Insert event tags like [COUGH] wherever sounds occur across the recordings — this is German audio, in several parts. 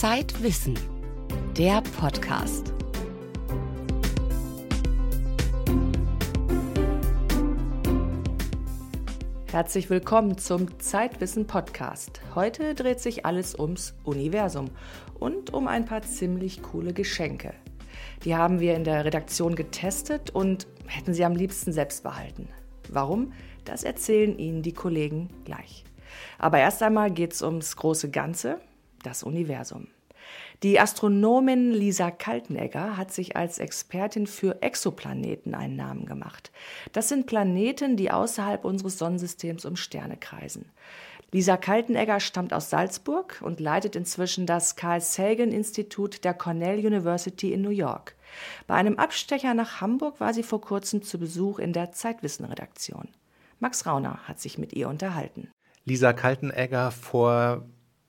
Zeitwissen, der Podcast. Herzlich willkommen zum Zeitwissen Podcast. Heute dreht sich alles ums Universum und um ein paar ziemlich coole Geschenke. Die haben wir in der Redaktion getestet und hätten sie am liebsten selbst behalten. Warum? Das erzählen Ihnen die Kollegen gleich. Aber erst einmal geht es ums große Ganze, das Universum. Die Astronomin Lisa Kaltenegger hat sich als Expertin für Exoplaneten einen Namen gemacht. Das sind Planeten, die außerhalb unseres Sonnensystems um Sterne kreisen. Lisa Kaltenegger stammt aus Salzburg und leitet inzwischen das Carl Sagan Institut der Cornell University in New York. Bei einem Abstecher nach Hamburg war sie vor kurzem zu Besuch in der Zeitwissen-Redaktion. Max Rauner hat sich mit ihr unterhalten. Lisa Kaltenegger vor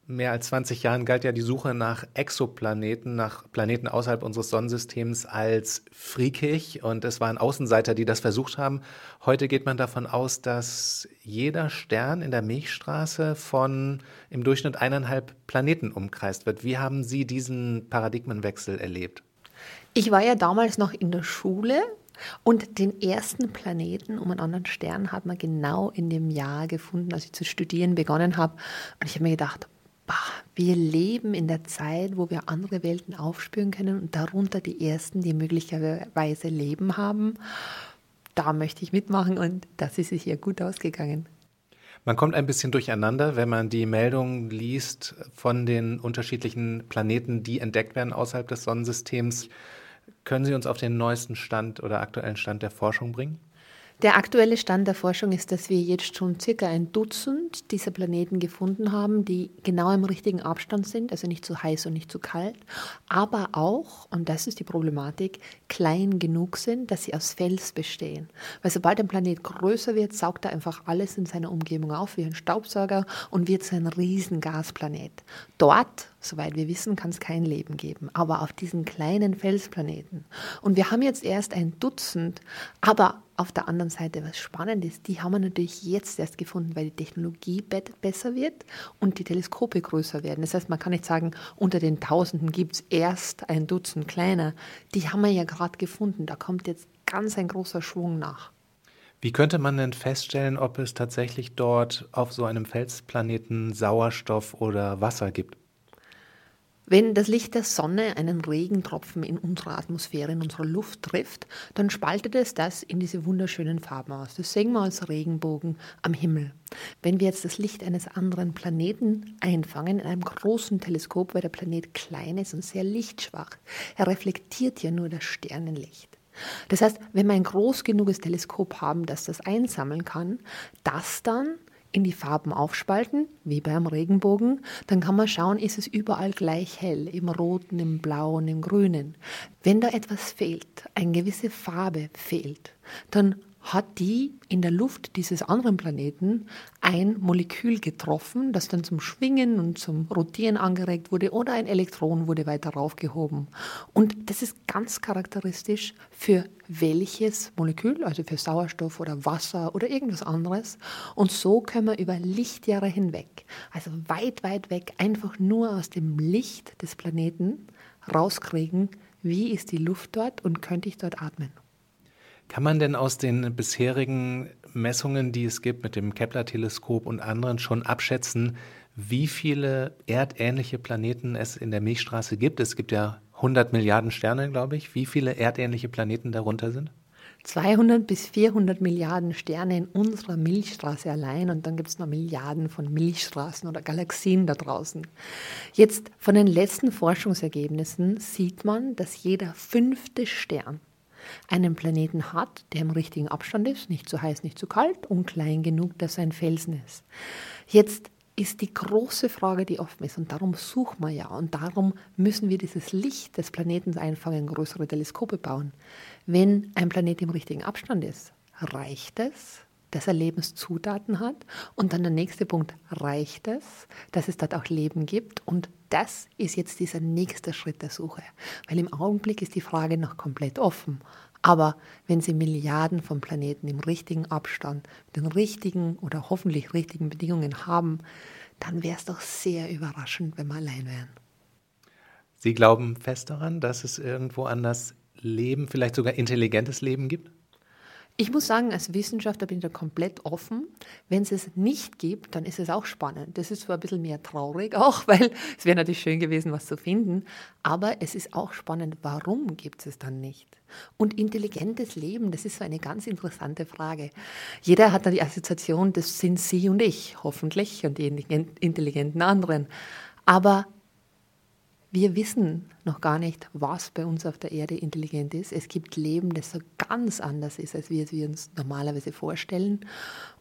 mehr als 20 Jahren galt ja die Suche nach Exoplaneten, nach Planeten außerhalb unseres Sonnensystems als freakig und es waren Außenseiter, die das versucht haben. Heute geht man davon aus, dass jeder Stern in der Milchstraße von im Durchschnitt eineinhalb Planeten umkreist wird. Wie haben Sie diesen Paradigmenwechsel erlebt? Ich war ja damals noch in der Schule und den ersten Planeten um einen anderen Stern hat man genau in dem Jahr gefunden, als ich zu studieren begonnen habe. Und ich habe mir gedacht, bah, wir leben in der Zeit, wo wir andere Welten aufspüren können und darunter die ersten, die möglicherweise Leben haben. Da möchte ich mitmachen und das ist sich hier gut ausgegangen. Man kommt ein bisschen durcheinander, wenn man die Meldungen liest von den unterschiedlichen Planeten, die entdeckt werden außerhalb des Sonnensystems. Können Sie uns auf den neuesten Stand oder aktuellen Stand der Forschung bringen? Der aktuelle Stand der Forschung ist, dass wir jetzt schon circa ein Dutzend dieser Planeten gefunden haben, die genau im richtigen Abstand sind, also nicht zu heiß und nicht zu kalt, aber auch, und das ist die Problematik, klein genug sind, dass sie aus Fels bestehen. Weil sobald ein Planet größer wird, saugt er einfach alles in seiner Umgebung auf wie ein Staubsauger und wird zu einem riesen Gasplanet. Dort Soweit wir wissen, kann es kein Leben geben, aber auf diesen kleinen Felsplaneten. Und wir haben jetzt erst ein Dutzend, aber auf der anderen Seite, was spannend ist, die haben wir natürlich jetzt erst gefunden, weil die Technologie besser wird und die Teleskope größer werden. Das heißt, man kann nicht sagen, unter den Tausenden gibt es erst ein Dutzend kleiner. Die haben wir ja gerade gefunden. Da kommt jetzt ganz ein großer Schwung nach. Wie könnte man denn feststellen, ob es tatsächlich dort auf so einem Felsplaneten Sauerstoff oder Wasser gibt? Wenn das Licht der Sonne einen Regentropfen in unserer Atmosphäre, in unserer Luft trifft, dann spaltet es das in diese wunderschönen Farben aus. Das sehen wir als Regenbogen am Himmel. Wenn wir jetzt das Licht eines anderen Planeten einfangen in einem großen Teleskop, weil der Planet klein ist und sehr lichtschwach, er reflektiert ja nur das Sternenlicht. Das heißt, wenn wir ein groß genuges Teleskop haben, das das einsammeln kann, das dann in die Farben aufspalten, wie beim Regenbogen, dann kann man schauen, ist es überall gleich hell, im roten, im blauen, im grünen. Wenn da etwas fehlt, eine gewisse Farbe fehlt, dann hat die in der Luft dieses anderen Planeten ein Molekül getroffen, das dann zum Schwingen und zum Rotieren angeregt wurde oder ein Elektron wurde weiter raufgehoben. Und das ist ganz charakteristisch für welches Molekül, also für Sauerstoff oder Wasser oder irgendwas anderes. Und so können wir über Lichtjahre hinweg, also weit, weit weg, einfach nur aus dem Licht des Planeten rauskriegen, wie ist die Luft dort und könnte ich dort atmen. Kann man denn aus den bisherigen Messungen, die es gibt mit dem Kepler-Teleskop und anderen, schon abschätzen, wie viele erdähnliche Planeten es in der Milchstraße gibt? Es gibt ja 100 Milliarden Sterne, glaube ich. Wie viele erdähnliche Planeten darunter sind? 200 bis 400 Milliarden Sterne in unserer Milchstraße allein und dann gibt es noch Milliarden von Milchstraßen oder Galaxien da draußen. Jetzt von den letzten Forschungsergebnissen sieht man, dass jeder fünfte Stern einen Planeten hat, der im richtigen Abstand ist, nicht zu heiß, nicht zu kalt und klein genug, dass er ein Felsen ist. Jetzt ist die große Frage, die offen ist, und darum suchen wir ja, und darum müssen wir dieses Licht des Planeten einfangen, größere Teleskope bauen. Wenn ein Planet im richtigen Abstand ist, reicht es, dass er Lebenszutaten hat. Und dann der nächste Punkt, reicht es, dass es dort auch Leben gibt? Und das ist jetzt dieser nächste Schritt der Suche. Weil im Augenblick ist die Frage noch komplett offen. Aber wenn Sie Milliarden von Planeten im richtigen Abstand, mit den richtigen oder hoffentlich richtigen Bedingungen haben, dann wäre es doch sehr überraschend, wenn wir allein wären. Sie glauben fest daran, dass es irgendwo anders Leben, vielleicht sogar intelligentes Leben gibt? Ich muss sagen, als Wissenschaftler bin ich da komplett offen. Wenn es es nicht gibt, dann ist es auch spannend. Das ist zwar ein bisschen mehr traurig auch, [LAUGHS] weil es wäre natürlich schön gewesen, was zu finden. Aber es ist auch spannend, warum gibt es es dann nicht? Und intelligentes Leben, das ist so eine ganz interessante Frage. Jeder hat dann die Assoziation, das sind Sie und ich, hoffentlich, und die intelligenten anderen. Aber wir wissen noch gar nicht, was bei uns auf der Erde intelligent ist. Es gibt Leben, das so ganz anders ist, als wir es wir uns normalerweise vorstellen.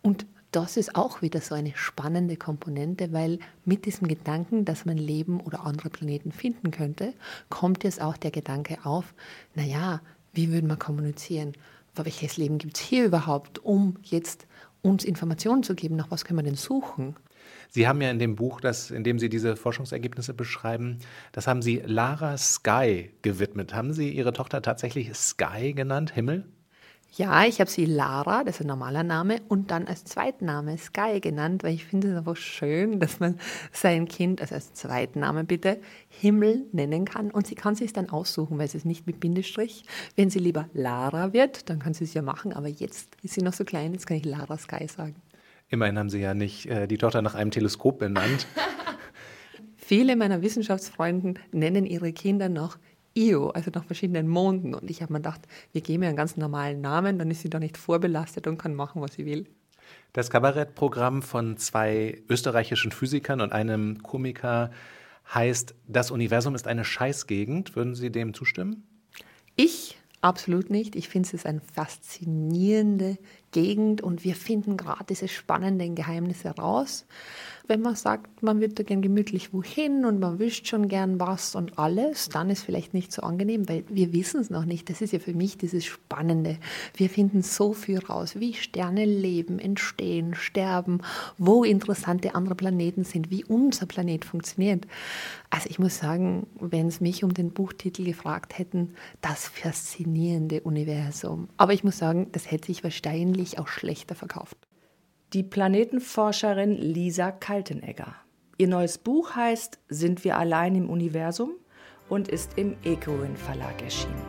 Und das ist auch wieder so eine spannende Komponente, weil mit diesem Gedanken, dass man Leben oder andere Planeten finden könnte, kommt jetzt auch der Gedanke auf, naja, wie würden wir kommunizieren? Welches Leben gibt es hier überhaupt, um jetzt uns Informationen zu geben, nach was können wir denn suchen? Sie haben ja in dem Buch, das, in dem Sie diese Forschungsergebnisse beschreiben, das haben Sie Lara Sky gewidmet. Haben Sie Ihre Tochter tatsächlich Sky genannt, Himmel? Ja, ich habe sie Lara, das ist ein normaler Name, und dann als Zweitname Sky genannt, weil ich finde es einfach schön, dass man sein Kind, also als Zweitname bitte, Himmel nennen kann. Und sie kann sich dann aussuchen, weil es ist nicht mit Bindestrich. Wenn sie lieber Lara wird, dann kann sie es ja machen, aber jetzt ist sie noch so klein, jetzt kann ich Lara Sky sagen. Immerhin haben Sie ja nicht äh, die Tochter nach einem Teleskop benannt. [LAUGHS] Viele meiner Wissenschaftsfreunden nennen ihre Kinder noch Io, also nach verschiedenen Monden. Und ich habe mir gedacht, wir geben ihr einen ganz normalen Namen, dann ist sie da nicht vorbelastet und kann machen, was sie will. Das Kabarettprogramm von zwei österreichischen Physikern und einem Komiker heißt Das Universum ist eine Scheißgegend. Würden Sie dem zustimmen? Absolut nicht. Ich finde es eine faszinierende Gegend und wir finden gerade diese spannenden Geheimnisse raus wenn man sagt, man wird da gern gemütlich wohin und man wüsst schon gern was und alles, dann ist vielleicht nicht so angenehm, weil wir wissen es noch nicht. Das ist ja für mich dieses Spannende. Wir finden so viel raus, wie Sterne leben, entstehen, sterben, wo interessante andere Planeten sind, wie unser Planet funktioniert. Also ich muss sagen, wenn es mich um den Buchtitel gefragt hätten, das faszinierende Universum. Aber ich muss sagen, das hätte sich wahrscheinlich auch schlechter verkauft die Planetenforscherin Lisa Kaltenegger. Ihr neues Buch heißt Sind wir allein im Universum und ist im Ecoin Verlag erschienen.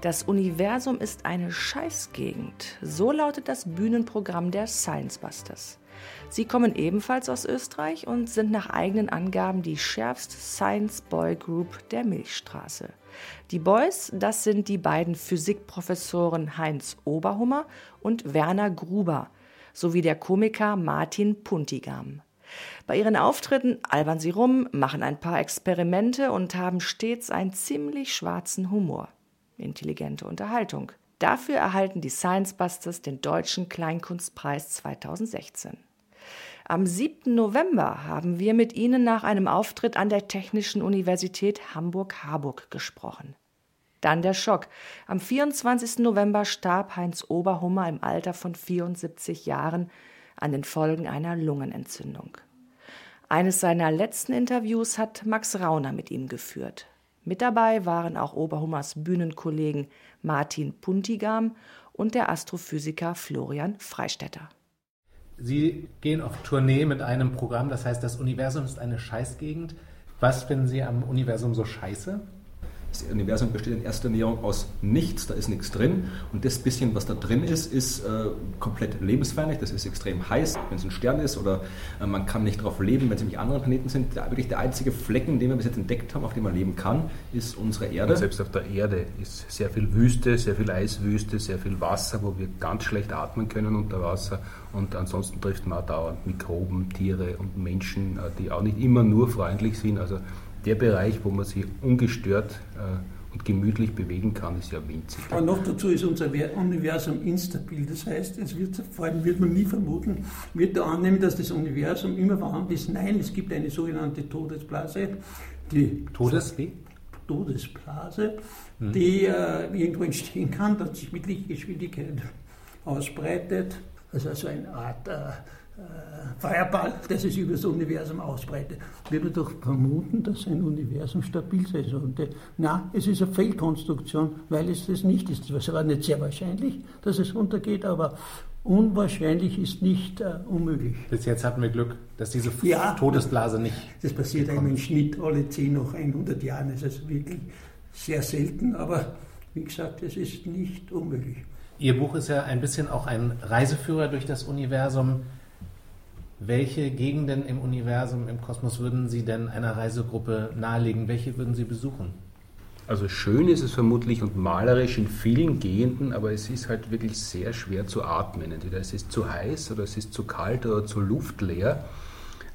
Das Universum ist eine Scheißgegend. So lautet das Bühnenprogramm der Science Busters. Sie kommen ebenfalls aus Österreich und sind nach eigenen Angaben die schärfste Science Boy Group der Milchstraße. Die Boys, das sind die beiden Physikprofessoren Heinz Oberhummer und Werner Gruber sowie der Komiker Martin Puntigam. Bei ihren Auftritten albern sie rum, machen ein paar Experimente und haben stets einen ziemlich schwarzen Humor. Intelligente Unterhaltung. Dafür erhalten die Science Busters den Deutschen Kleinkunstpreis 2016. Am 7. November haben wir mit Ihnen nach einem Auftritt an der Technischen Universität Hamburg-Harburg gesprochen. Dann der Schock. Am 24. November starb Heinz Oberhummer im Alter von 74 Jahren an den Folgen einer Lungenentzündung. Eines seiner letzten Interviews hat Max Rauner mit ihm geführt. Mit dabei waren auch Oberhummers Bühnenkollegen Martin Puntigam und der Astrophysiker Florian Freistetter. Sie gehen auf Tournee mit einem Programm, das heißt, das Universum ist eine Scheißgegend. Was finden Sie am Universum so scheiße? Das Universum besteht in erster Linie aus nichts, da ist nichts drin. Und das bisschen, was da drin ist, ist äh, komplett lebensfeindlich. Das ist extrem heiß, wenn es ein Stern ist, oder äh, man kann nicht darauf leben, wenn es nämlich andere Planeten sind. Der, wirklich der einzige Flecken, den wir bis jetzt entdeckt haben, auf dem man leben kann, ist unsere Erde. Und selbst auf der Erde ist sehr viel Wüste, sehr viel Eiswüste, sehr viel Wasser, wo wir ganz schlecht atmen können unter Wasser. Und ansonsten trifft man auch dauernd Mikroben, Tiere und Menschen, äh, die auch nicht immer nur freundlich sind. Also der Bereich, wo man sich ungestört äh, und gemütlich bewegen kann, ist ja winzig. Aber noch dazu ist unser Universum instabil. Das heißt, es wird, vor allem wird man nie vermuten, wird da annehmen, dass das Universum immer vorhanden ist. Nein, es gibt eine sogenannte Todesblase. Die Todes wie? Todesblase, hm. die äh, irgendwo entstehen kann, dass sich mit Lichtgeschwindigkeit ausbreitet. Also, also eine Art äh, Feuerball, das sich über das Universum ausbreitet. Würde doch vermuten, dass ein Universum stabil sein sollte. Na, es ist eine Fehlkonstruktion, weil es das nicht ist. Es war nicht sehr wahrscheinlich, dass es untergeht, aber unwahrscheinlich ist nicht äh, unmöglich. Bis jetzt hatten wir Glück, dass diese Ja. Todesblase nicht. Das passiert gekommen einem im Schnitt alle 10 nach 100 Jahren. Das ist wirklich sehr selten, aber wie gesagt, es ist nicht unmöglich. Ihr Buch ist ja ein bisschen auch ein Reiseführer durch das Universum. Welche Gegenden im Universum, im Kosmos würden Sie denn einer Reisegruppe nahelegen? Welche würden Sie besuchen? Also schön ist es vermutlich und malerisch in vielen Gegenden, aber es ist halt wirklich sehr schwer zu atmen. Entweder es ist zu heiß oder es ist zu kalt oder zu luftleer.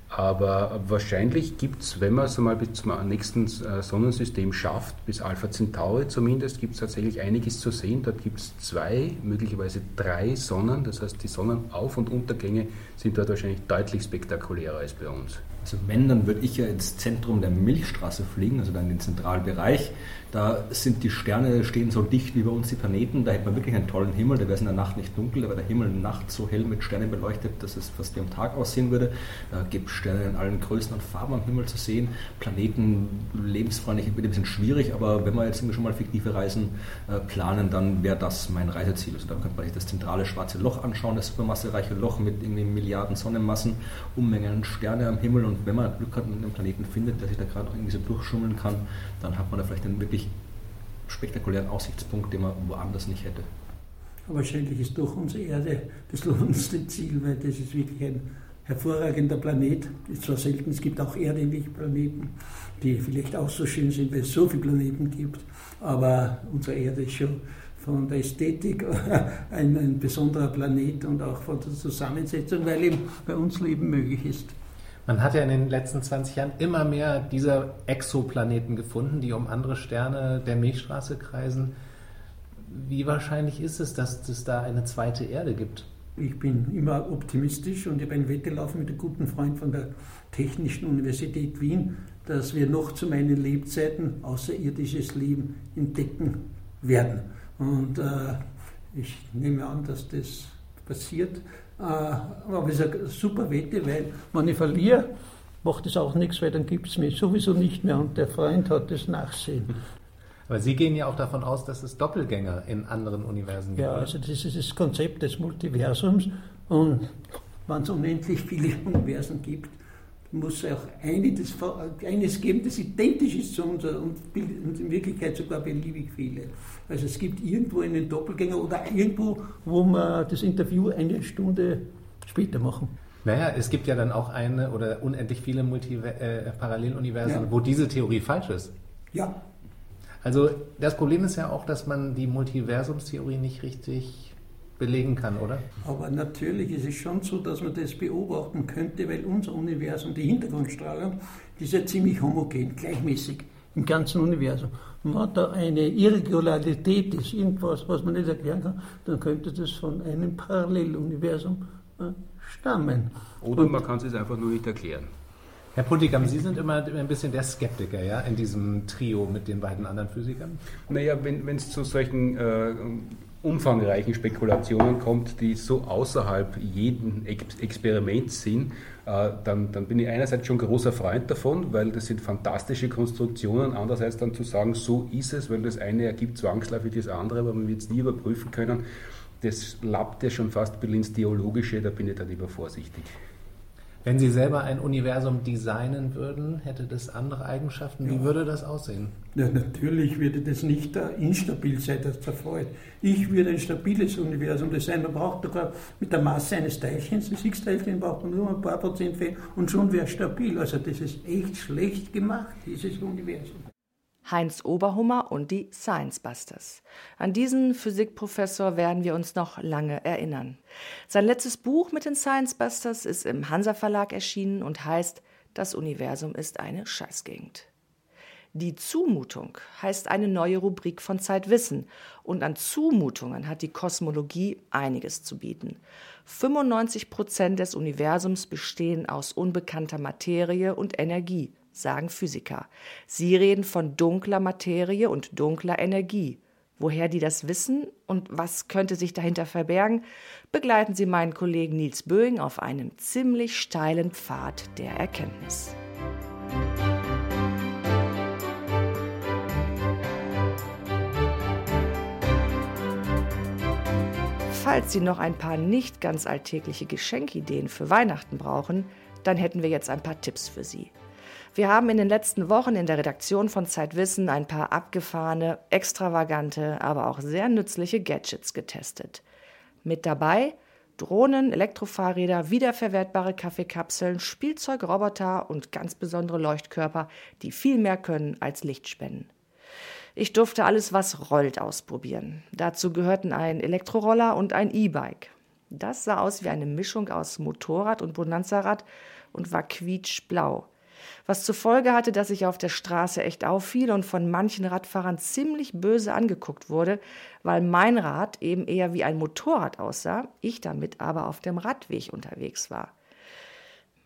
Aber wahrscheinlich gibt es, wenn man es einmal bis zum nächsten äh, Sonnensystem schafft, bis Alpha Centauri zumindest, gibt es tatsächlich einiges zu sehen. Dort gibt es zwei, möglicherweise drei Sonnen. Das heißt, die Sonnenauf- und Untergänge sind dort wahrscheinlich deutlich spektakulärer als bei uns. Also wenn, dann würde ich ja ins Zentrum der Milchstraße fliegen, also dann in den Zentralbereich. Da sind die Sterne, stehen so dicht wie bei uns die Planeten. Da hätte man wirklich einen tollen Himmel. Da wäre es in der Nacht nicht dunkel, da wäre der Himmel in der Nacht so hell mit Sternen beleuchtet, dass es fast wie am Tag aussehen würde. Da gibt Sterne in allen Größen und Farben am Himmel zu sehen. Planeten lebensfreundlich, wird ein bisschen schwierig, aber wenn wir jetzt schon mal fiktive Reisen äh, planen, dann wäre das mein Reiseziel. Also dann könnte man sich das zentrale schwarze Loch anschauen, das supermassereiche Loch mit irgendwie Milliarden Sonnenmassen, Unmengen Sterne am Himmel und wenn man Glück hat und einen Planeten findet, der sich da gerade irgendwie so durchschummeln kann, dann hat man da vielleicht einen wirklich spektakulären Aussichtspunkt, den man woanders nicht hätte. Wahrscheinlich ist doch unsere Erde das lohnendste Ziel, weil das ist wirklich ein hervorragender Planet. Ist zwar selten, es gibt auch erdähnliche Planeten, die vielleicht auch so schön sind, weil es so viele Planeten gibt, aber unsere Erde ist schon von der Ästhetik [LAUGHS] ein, ein besonderer Planet und auch von der Zusammensetzung, weil eben bei uns Leben möglich ist. Man hat ja in den letzten 20 Jahren immer mehr dieser Exoplaneten gefunden, die um andere Sterne der Milchstraße kreisen. Wie wahrscheinlich ist es, dass es da eine zweite Erde gibt? Ich bin immer optimistisch und ich habe ein Wette laufen mit einem guten Freund von der Technischen Universität Wien, dass wir noch zu meinen Lebzeiten außerirdisches Leben entdecken werden. Und äh, ich nehme an, dass das passiert. Äh, aber es ist eine super Wette, weil wenn ich verliere, macht es auch nichts, weil dann gibt es mich sowieso nicht mehr und der Freund hat das Nachsehen. Aber Sie gehen ja auch davon aus, dass es Doppelgänger in anderen Universen gibt. Ja, also das ist das Konzept des Multiversums und wenn es unendlich viele [LAUGHS] Universen gibt, muss es auch eine, das, eines geben, das identisch ist zu unserer und in Wirklichkeit sogar beliebig viele. Also es gibt irgendwo einen Doppelgänger oder irgendwo, wo wir das Interview eine Stunde später machen. Naja, es gibt ja dann auch eine oder unendlich viele Multi äh, Paralleluniversen, Ja. wo diese Theorie falsch ist. Ja, Also das Problem ist ja auch, dass man die Multiversumstheorie nicht richtig belegen kann, oder? aber natürlich ist es schon so, dass man das beobachten könnte, weil unser Universum, die Hintergrundstrahlung, die ist ja ziemlich homogen, gleichmäßig im ganzen Universum. Und wenn da eine Irregularität ist, irgendwas, was man nicht erklären kann, dann könnte das von einem Paralleluniversum äh, stammen. Oder man kann es einfach nur nicht erklären. Herr Puntigam, Sie sind immer ein bisschen der Skeptiker, ja, in diesem Trio mit den beiden anderen Physikern. Naja, wenn es zu solchen äh, umfangreichen Spekulationen kommt, die so außerhalb jeden Ex Experiments sind, äh, dann, dann bin ich einerseits schon großer Freund davon, weil das sind fantastische Konstruktionen, andererseits dann zu sagen, so ist es, weil das eine ergibt zwangsläufig das andere, aber man wird es nie überprüfen können, das lappt ja schon fast bis ins Theologische, da bin ich dann lieber vorsichtig. Wenn Sie selber ein Universum designen würden, hätte das andere Eigenschaften. Wie würde das aussehen? Ja, natürlich würde das nicht instabil sein, das zerfällt. Ich würde ein stabiles Universum designen. Man braucht sogar mit der Masse eines Teilchens, das Higgs-Teilchen, braucht man nur ein paar Prozent Fehler und schon wäre es stabil. Also das ist echt schlecht gemacht, dieses Universum. Heinz Oberhummer und die Science Busters. An diesen Physikprofessor werden wir uns noch lange erinnern. Sein letztes Buch mit den Science Busters ist im Hansa Verlag erschienen und heißt Das Universum ist eine Scheißgegend. Die Zumutung heißt eine neue Rubrik von Zeitwissen und an Zumutungen hat die Kosmologie einiges zu bieten. 95 Prozent des Universums bestehen aus unbekannter Materie und Energie, sagen Physiker. Sie reden von dunkler Materie und dunkler Energie. Woher die das wissen und was könnte sich dahinter verbergen, begleiten Sie meinen Kollegen Nils Böing auf einem ziemlich steilen Pfad der Erkenntnis. falls Sie noch ein paar nicht ganz alltägliche Geschenkideen für Weihnachten brauchen, dann hätten wir jetzt ein paar Tipps für Sie. Wir haben in den letzten Wochen in der Redaktion von Zeitwissen ein paar abgefahrene, extravagante, aber auch sehr nützliche Gadgets getestet. Mit dabei Drohnen, Elektrofahrräder, wiederverwertbare Kaffeekapseln, Spielzeugroboter und ganz besondere Leuchtkörper, die viel mehr können als Licht spenden. Ich durfte alles, was rollt, ausprobieren. Dazu gehörten ein Elektroroller und ein E-Bike. Das sah aus wie eine Mischung aus Motorrad und Bonanza-Rad und war quietschblau. Was zur Folge hatte, dass ich auf der Straße echt auffiel und von manchen Radfahrern ziemlich böse angeguckt wurde, weil mein Rad eben eher wie ein Motorrad aussah, ich damit aber auf dem Radweg unterwegs war.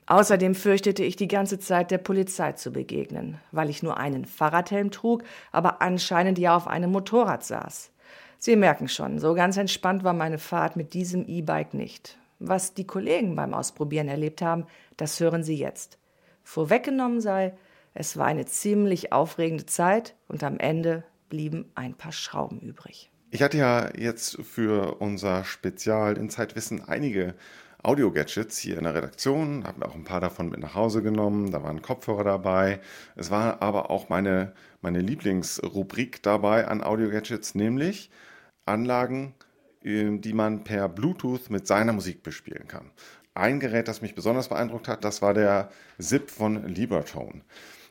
Außerdem fürchtete ich die ganze Zeit der Polizei zu begegnen, weil ich nur einen Fahrradhelm trug, aber anscheinend ja auf einem Motorrad saß. Sie merken schon, so ganz entspannt war meine Fahrt mit diesem E-Bike nicht. Was die Kollegen beim Ausprobieren erlebt haben, das hören Sie jetzt. Vorweggenommen sei, es war eine ziemlich aufregende Zeit und am Ende blieben ein paar Schrauben übrig. Ich hatte ja jetzt für unser Spezial in Zeitwissen einige Audio-Gadgets hier in der Redaktion, habe auch ein paar davon mit nach Hause genommen, da waren Kopfhörer dabei. Es war aber auch meine, meine Lieblingsrubrik dabei an Audio-Gadgets, nämlich Anlagen, ähm, die man per Bluetooth mit seiner Musik bespielen kann. Ein Gerät, das mich besonders beeindruckt hat, das war der SIP von Libertone.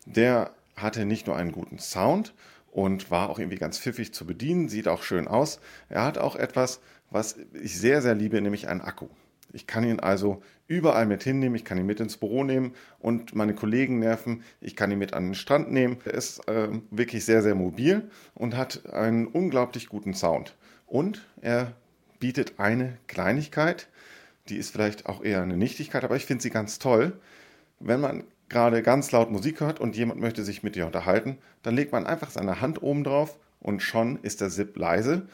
Der hatte nicht nur einen guten Sound und war auch irgendwie ganz pfiffig zu bedienen, sieht auch schön aus. Er hat auch etwas, was ich sehr, sehr liebe, nämlich einen Akku. Ich kann ihn also überall mit hinnehmen, ich kann ihn mit ins Büro nehmen und meine Kollegen nerven, ich kann ihn mit an den Strand nehmen. Er ist äh, wirklich sehr, sehr mobil und hat einen unglaublich guten Sound. Und er bietet eine Kleinigkeit, die ist vielleicht auch eher eine Nichtigkeit, aber ich finde sie ganz toll. Wenn man gerade ganz laut Musik hört und jemand möchte sich mit dir unterhalten, dann legt man einfach seine Hand oben drauf und schon ist der Zip leise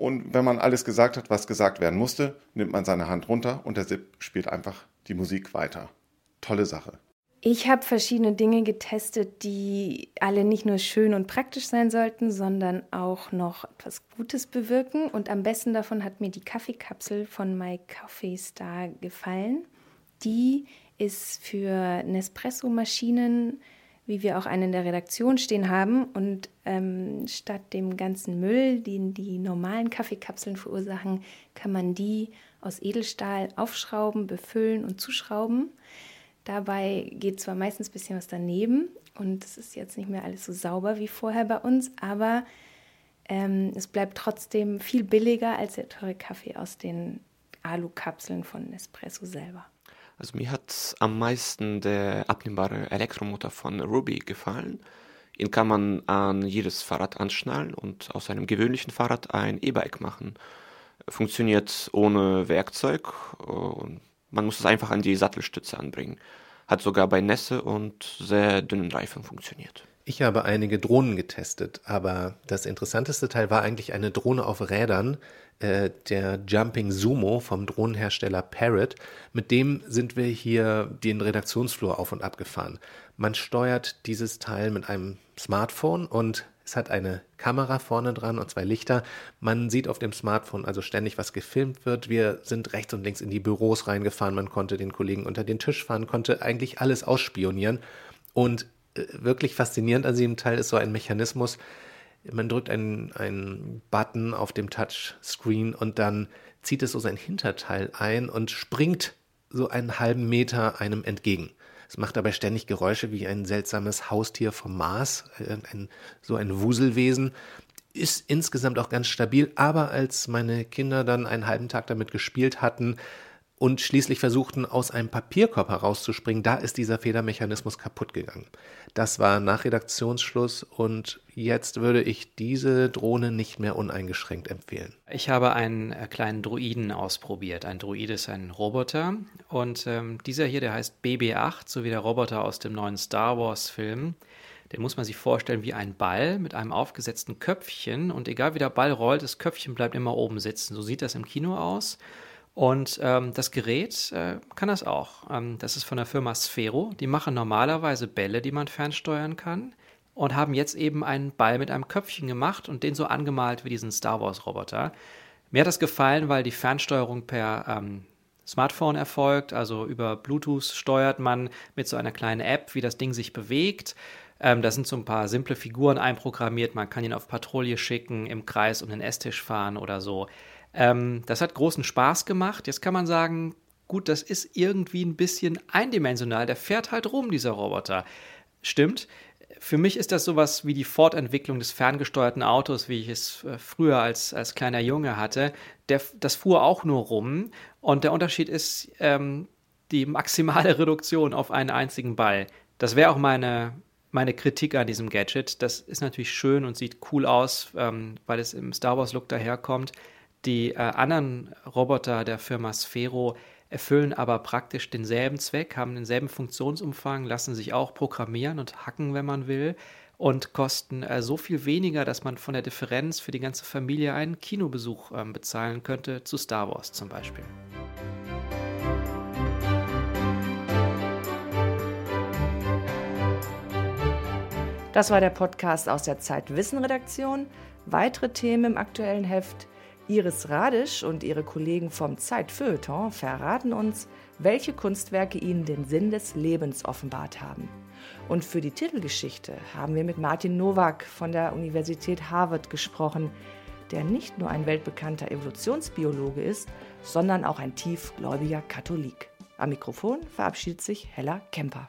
und wenn man alles gesagt hat, was gesagt werden musste, nimmt man seine Hand runter und der SIP spielt einfach die Musik weiter. Tolle Sache. Ich habe verschiedene Dinge getestet, die alle nicht nur schön und praktisch sein sollten, sondern auch noch etwas Gutes bewirken. Und am besten davon hat mir die Kaffeekapsel von My Coffee Star gefallen. Die ist für Nespresso-Maschinen wie wir auch einen in der Redaktion stehen haben. Und ähm, statt dem ganzen Müll, den die normalen Kaffeekapseln verursachen, kann man die aus Edelstahl aufschrauben, befüllen und zuschrauben. Dabei geht zwar meistens ein bisschen was daneben und es ist jetzt nicht mehr alles so sauber wie vorher bei uns, aber ähm, es bleibt trotzdem viel billiger als der teure Kaffee aus den Alukapseln von Nespresso selber. Also mir hat am meisten der abnehmbare Elektromotor von Ruby gefallen. Ihn kann man an jedes Fahrrad anschnallen und aus einem gewöhnlichen Fahrrad ein E-Bike machen. Funktioniert ohne Werkzeug und man muss es einfach an die Sattelstütze anbringen. Hat sogar bei Nässe und sehr dünnen Reifen funktioniert. Ich habe einige Drohnen getestet, aber das interessanteste Teil war eigentlich eine Drohne auf Rädern, äh, der Jumping Sumo vom Drohnenhersteller Parrot. Mit dem sind wir hier den Redaktionsflur auf und ab gefahren. Man steuert dieses Teil mit einem Smartphone und es hat eine Kamera vorne dran und zwei Lichter. Man sieht auf dem Smartphone also ständig, was gefilmt wird. Wir sind rechts und links in die Büros reingefahren. Man konnte den Kollegen unter den Tisch fahren, konnte eigentlich alles ausspionieren. Und äh, wirklich faszinierend an diesem Teil ist so ein Mechanismus, man drückt einen, einen Button auf dem Touchscreen und dann zieht es so sein Hinterteil ein und springt so einen halben Meter einem entgegen. Es macht dabei ständig Geräusche wie ein seltsames Haustier vom Mars, äh, ein, so ein Wuselwesen. Ist insgesamt auch ganz stabil, aber als meine Kinder dann einen halben Tag damit gespielt hatten, und schließlich versuchten, aus einem Papierkorb herauszuspringen. Da ist dieser Federmechanismus kaputt gegangen. Das war nach Redaktionsschluss und jetzt würde ich diese Drohne nicht mehr uneingeschränkt empfehlen. Ich habe einen äh, kleinen Druiden ausprobiert. Ein Druid ist ein Roboter und ähm, dieser hier, der heißt BB-8, so wie der Roboter aus dem neuen Star Wars-Film. Den muss man sich vorstellen wie ein Ball mit einem aufgesetzten Köpfchen und egal wie der Ball rollt, das Köpfchen bleibt immer oben sitzen. So sieht das im Kino aus. Und ähm, das Gerät äh, kann das auch. Ähm, das ist von der Firma Sphero. Die machen normalerweise Bälle, die man fernsteuern kann. Und haben jetzt eben einen Ball mit einem Köpfchen gemacht und den so angemalt wie diesen Star Wars-Roboter. Mir hat das gefallen, weil die Fernsteuerung per ähm, Smartphone erfolgt. Also über Bluetooth steuert man mit so einer kleinen App, wie das Ding sich bewegt. Ähm, da sind so ein paar simple Figuren einprogrammiert. Man kann ihn auf Patrouille schicken, im Kreis um den Esstisch fahren oder so. Ähm, das hat großen Spaß gemacht. Jetzt kann man sagen, gut, das ist irgendwie ein bisschen eindimensional. Der fährt halt rum, dieser Roboter. Stimmt. Für mich ist das sowas wie die Fortentwicklung des ferngesteuerten Autos, wie ich es äh, früher als, als kleiner Junge hatte. Der, das fuhr auch nur rum. Und der Unterschied ist ähm, die maximale [LAUGHS] Reduktion auf einen einzigen Ball. Das wäre auch meine, meine Kritik an diesem Gadget. Das ist natürlich schön und sieht cool aus, ähm, weil es im Star Wars-Look daherkommt. Die äh, anderen Roboter der Firma Sphero erfüllen aber praktisch denselben Zweck, haben denselben Funktionsumfang, lassen sich auch programmieren und hacken, wenn man will, und kosten äh, so viel weniger, dass man von der Differenz für die ganze Familie einen Kinobesuch äh, bezahlen könnte, zu Star Wars zum Beispiel. Das war der Podcast aus der Zeitwissen-Redaktion. Weitere Themen im aktuellen Heft Iris Radisch und ihre Kollegen vom Zeitfeuilleton verraten uns, welche Kunstwerke ihnen den Sinn des Lebens offenbart haben. Und für die Titelgeschichte haben wir mit Martin Nowak von der Universität Harvard gesprochen, der nicht nur ein weltbekannter Evolutionsbiologe ist, sondern auch ein tiefgläubiger Katholik. Am Mikrofon verabschiedet sich Hella Kemper.